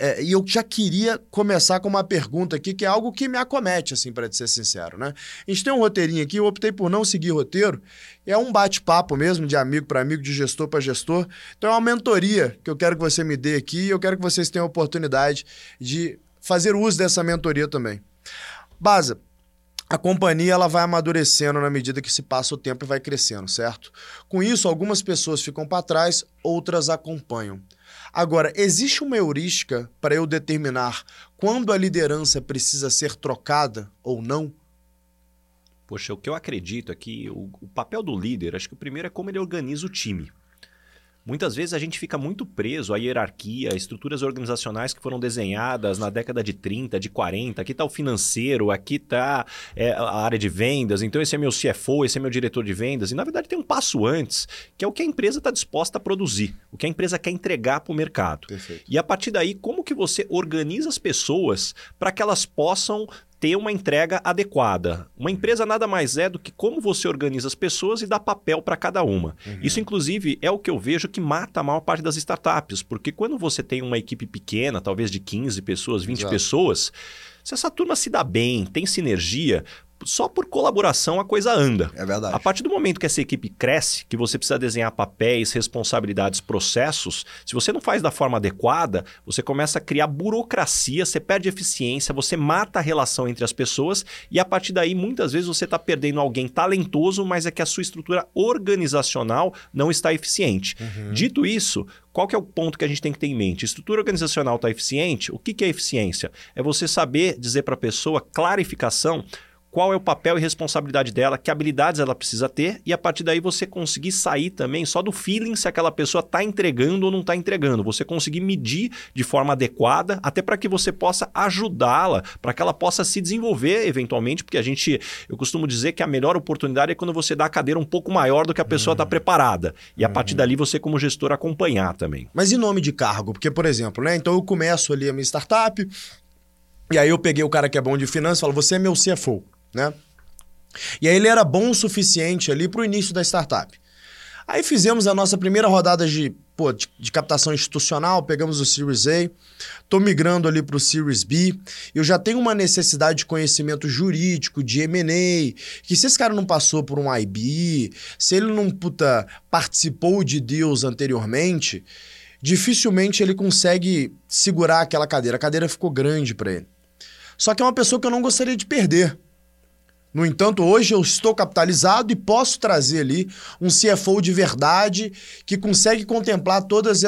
É, e eu já queria começar com uma pergunta aqui, que é algo que me acomete, assim, para ser sincero, né? A gente tem um roteirinho aqui, eu optei por não seguir roteiro, é um bate-papo mesmo, de amigo para amigo, de gestor para gestor. Então é uma mentoria que eu quero que você me dê aqui e eu quero que vocês tenham a oportunidade de fazer uso dessa mentoria também. Baza, a companhia ela vai amadurecendo na medida que se passa o tempo e vai crescendo, certo? Com isso, algumas pessoas ficam para trás, outras acompanham. Agora, existe uma heurística para eu determinar quando a liderança precisa ser trocada ou não? Poxa, o que eu acredito é que o, o papel do líder, acho que o primeiro é como ele organiza o time. Muitas vezes a gente fica muito preso à hierarquia, a estruturas organizacionais que foram desenhadas na década de 30, de 40. Aqui está o financeiro, aqui está é, a área de vendas, então esse é meu CFO, esse é meu diretor de vendas. E na verdade tem um passo antes, que é o que a empresa está disposta a produzir, o que a empresa quer entregar para o mercado. Perfeito. E a partir daí, como que você organiza as pessoas para que elas possam ter uma entrega adequada. Uma empresa nada mais é do que como você organiza as pessoas e dá papel para cada uma. Uhum. Isso, inclusive, é o que eu vejo que mata a maior parte das startups, porque quando você tem uma equipe pequena, talvez de 15 pessoas, 20 Exato. pessoas, se essa turma se dá bem, tem sinergia, só por colaboração a coisa anda. É verdade. A partir do momento que essa equipe cresce, que você precisa desenhar papéis, responsabilidades, processos, se você não faz da forma adequada, você começa a criar burocracia, você perde eficiência, você mata a relação entre as pessoas e a partir daí muitas vezes você está perdendo alguém talentoso, mas é que a sua estrutura organizacional não está eficiente. Uhum. Dito isso, qual que é o ponto que a gente tem que ter em mente? estrutura organizacional está eficiente? O que, que é eficiência? É você saber dizer para a pessoa clarificação qual é o papel e responsabilidade dela, que habilidades ela precisa ter, e a partir daí você conseguir sair também só do feeling se aquela pessoa está entregando ou não está entregando. Você conseguir medir de forma adequada, até para que você possa ajudá-la, para que ela possa se desenvolver eventualmente, porque a gente, eu costumo dizer que a melhor oportunidade é quando você dá a cadeira um pouco maior do que a pessoa está uhum. preparada. E a partir uhum. dali você, como gestor, acompanhar também. Mas e nome de cargo? Porque, por exemplo, né? Então eu começo ali a minha startup, e aí eu peguei o cara que é bom de finanças e falo, você é meu CFO né? E aí ele era bom o suficiente ali para o início da startup. Aí fizemos a nossa primeira rodada de, pô, de, de, captação institucional, pegamos o Series A, tô migrando ali para o Series B. Eu já tenho uma necessidade de conhecimento jurídico, de M&A, que se esse cara não passou por um IB, se ele não puta, participou de deals anteriormente, dificilmente ele consegue segurar aquela cadeira. A cadeira ficou grande para ele. Só que é uma pessoa que eu não gostaria de perder. No entanto, hoje eu estou capitalizado e posso trazer ali um CFO de verdade que consegue contemplar todos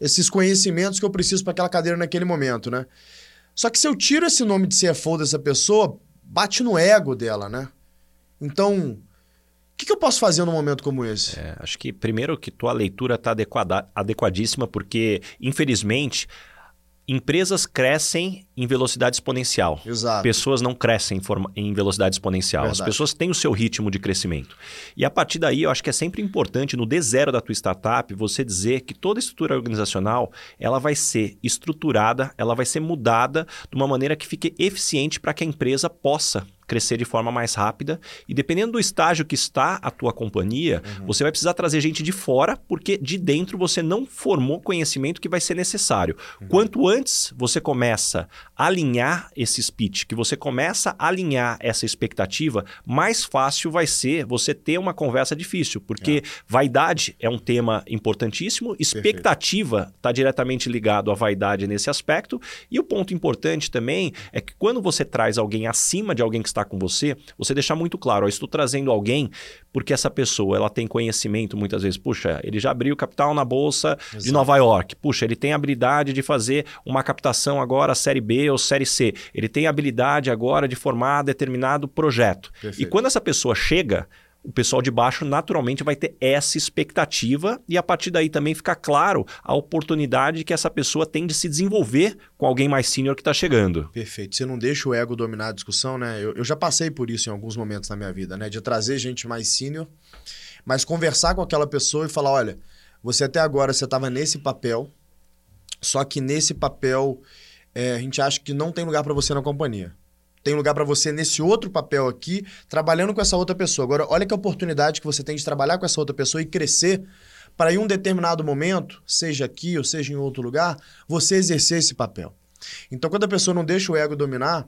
esses conhecimentos que eu preciso para aquela cadeira naquele momento, né? Só que se eu tiro esse nome de CFO dessa pessoa, bate no ego dela, né? Então, o que, que, eu posso fazer num momento como esse? É, acho que primeiro que tua leitura está adequadíssima, porque, infelizmente, Empresas crescem em velocidade exponencial. Exato. Pessoas não crescem em, forma, em velocidade exponencial. Verdade. As pessoas têm o seu ritmo de crescimento. E a partir daí, eu acho que é sempre importante, no D0 da tua startup, você dizer que toda estrutura organizacional ela vai ser estruturada, ela vai ser mudada de uma maneira que fique eficiente para que a empresa possa crescer de forma mais rápida. E dependendo do estágio que está a tua companhia, uhum. você vai precisar trazer gente de fora, porque de dentro você não formou conhecimento que vai ser necessário. Uhum. Quanto antes você começa a alinhar esse speech, que você começa a alinhar essa expectativa, mais fácil vai ser você ter uma conversa difícil, porque é. vaidade é um tema importantíssimo, expectativa está diretamente ligado à vaidade nesse aspecto, e o ponto importante também é que quando você traz alguém acima de alguém que está está com você, você deixar muito claro, ó, estou trazendo alguém porque essa pessoa ela tem conhecimento muitas vezes, puxa, ele já abriu capital na bolsa Exato. de Nova York, puxa, ele tem habilidade de fazer uma captação agora série B ou série C, ele tem habilidade agora de formar determinado projeto. Perfeito. E quando essa pessoa chega, o pessoal de baixo naturalmente vai ter essa expectativa e a partir daí também fica claro a oportunidade que essa pessoa tem de se desenvolver com alguém mais sênior que está chegando. Perfeito. Você não deixa o ego dominar a discussão, né? Eu, eu, já passei por isso em alguns momentos na minha vida, né? De trazer gente mais sênior, mas conversar com aquela pessoa e falar: olha, você até agora você estava nesse papel, só que nesse papel é, a gente acha que não tem lugar para você na companhia tem lugar para você nesse outro papel aqui, trabalhando com essa outra pessoa. Agora, olha que oportunidade que você tem de trabalhar com essa outra pessoa e crescer para em um determinado momento, seja aqui ou seja em outro lugar, você exercer esse papel. Então, quando a pessoa não deixa o ego dominar,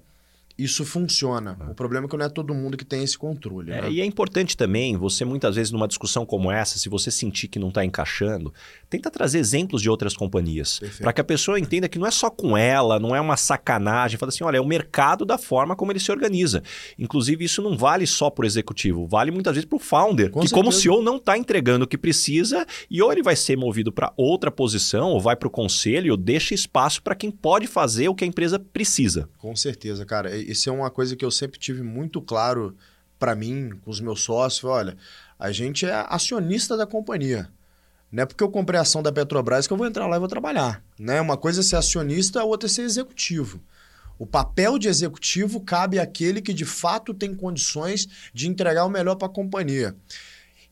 isso funciona. O problema é que não é todo mundo que tem esse controle. É, né? E é importante também, você muitas vezes numa discussão como essa, se você sentir que não está encaixando, tenta trazer exemplos de outras companhias. Para que a pessoa entenda que não é só com ela, não é uma sacanagem. Fala assim, olha, é o mercado da forma como ele se organiza. Inclusive, isso não vale só para o executivo, vale muitas vezes para o founder, Com que certeza. como CEO não está entregando o que precisa e ou ele vai ser movido para outra posição, ou vai para o conselho, ou deixa espaço para quem pode fazer o que a empresa precisa. Com certeza, cara. Isso é uma coisa que eu sempre tive muito claro para mim, com os meus sócios. Olha, a gente é acionista da companhia. Não é porque eu comprei a ação da Petrobras que eu vou entrar lá e vou trabalhar. Né? Uma coisa é ser acionista, a outra é ser executivo. O papel de executivo cabe àquele que de fato tem condições de entregar o melhor para a companhia.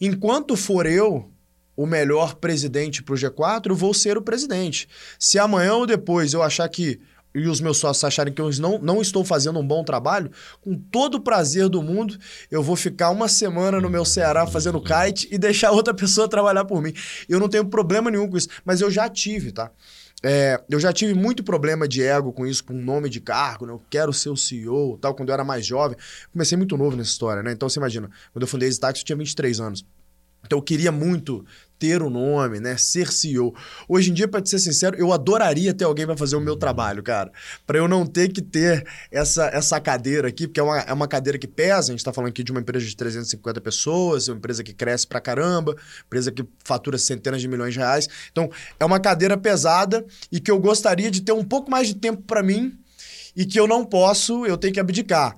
Enquanto for eu o melhor presidente para o G4, eu vou ser o presidente. Se amanhã ou depois eu achar que e os meus sócios acharem que eu não, não estou fazendo um bom trabalho, com todo o prazer do mundo, eu vou ficar uma semana no meu Ceará fazendo kite e deixar outra pessoa trabalhar por mim. Eu não tenho problema nenhum com isso, mas eu já tive, tá? É, eu já tive muito problema de ego com isso, com nome de cargo, né? Eu quero ser o CEO tal, quando eu era mais jovem. Comecei muito novo nessa história, né? Então você imagina, quando eu fundei a Stax, eu tinha 23 anos. Então eu queria muito ter o um nome, né? Ser CEO. Hoje em dia, para ser sincero, eu adoraria ter alguém para fazer o meu trabalho, cara. Para eu não ter que ter essa, essa cadeira aqui, porque é uma, é uma cadeira que pesa. A gente está falando aqui de uma empresa de 350 pessoas, uma empresa que cresce pra caramba, empresa que fatura centenas de milhões de reais. Então, é uma cadeira pesada e que eu gostaria de ter um pouco mais de tempo para mim e que eu não posso, eu tenho que abdicar.